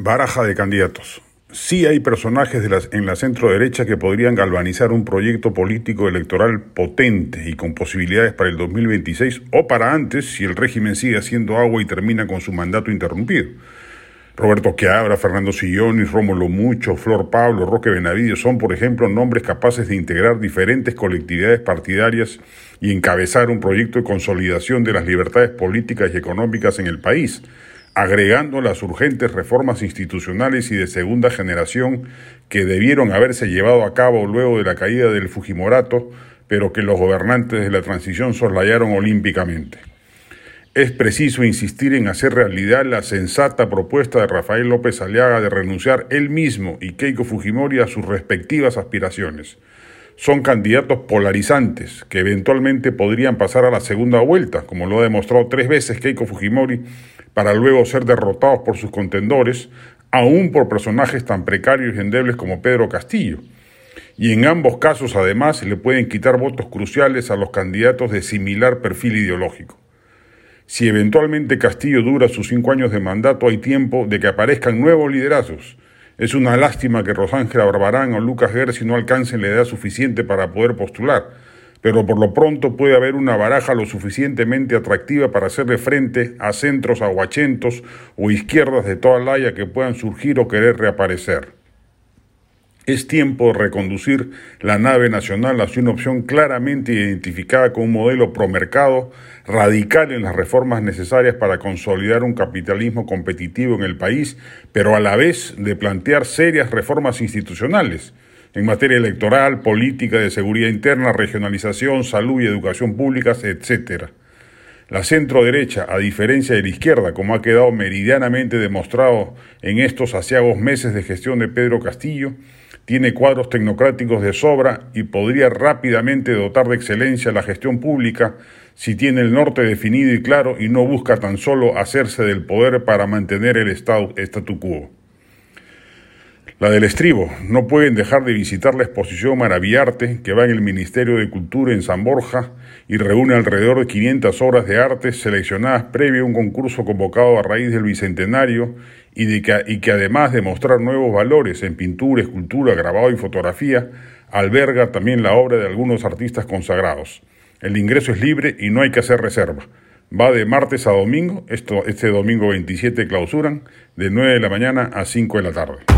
Baraja de candidatos. Sí hay personajes en la centro derecha que podrían galvanizar un proyecto político electoral potente y con posibilidades para el 2026 o para antes si el régimen sigue haciendo agua y termina con su mandato interrumpido. Roberto Quiabra, Fernando Silloni, Rómulo Mucho, Flor Pablo, Roque Benavides son, por ejemplo, nombres capaces de integrar diferentes colectividades partidarias y encabezar un proyecto de consolidación de las libertades políticas y económicas en el país agregando las urgentes reformas institucionales y de segunda generación que debieron haberse llevado a cabo luego de la caída del Fujimorato, pero que los gobernantes de la transición soslayaron olímpicamente. Es preciso insistir en hacer realidad la sensata propuesta de Rafael López Aliaga de renunciar él mismo y Keiko Fujimori a sus respectivas aspiraciones. Son candidatos polarizantes que eventualmente podrían pasar a la segunda vuelta, como lo ha demostrado tres veces Keiko Fujimori para luego ser derrotados por sus contendores, aún por personajes tan precarios y endebles como Pedro Castillo. Y en ambos casos, además, le pueden quitar votos cruciales a los candidatos de similar perfil ideológico. Si eventualmente Castillo dura sus cinco años de mandato, hay tiempo de que aparezcan nuevos liderazos. Es una lástima que Rosángela Barbarán o Lucas Gersi no alcancen la edad suficiente para poder postular pero por lo pronto puede haber una baraja lo suficientemente atractiva para hacerle frente a centros aguachentos o izquierdas de toda la haya que puedan surgir o querer reaparecer. Es tiempo de reconducir la nave nacional hacia una opción claramente identificada con un modelo promercado, radical en las reformas necesarias para consolidar un capitalismo competitivo en el país, pero a la vez de plantear serias reformas institucionales en materia electoral, política de seguridad interna, regionalización, salud y educación públicas, etc. La centro derecha, a diferencia de la izquierda, como ha quedado meridianamente demostrado en estos asiagos meses de gestión de Pedro Castillo, tiene cuadros tecnocráticos de sobra y podría rápidamente dotar de excelencia la gestión pública si tiene el norte definido y claro y no busca tan solo hacerse del poder para mantener el statu quo. La del estribo. No pueden dejar de visitar la exposición Maravillarte que va en el Ministerio de Cultura en San Borja y reúne alrededor de 500 obras de arte seleccionadas previo a un concurso convocado a raíz del Bicentenario y, de que además de mostrar nuevos valores en pintura, escultura, grabado y fotografía, alberga también la obra de algunos artistas consagrados. El ingreso es libre y no hay que hacer reserva. Va de martes a domingo, esto, este domingo 27 clausuran, de 9 de la mañana a 5 de la tarde.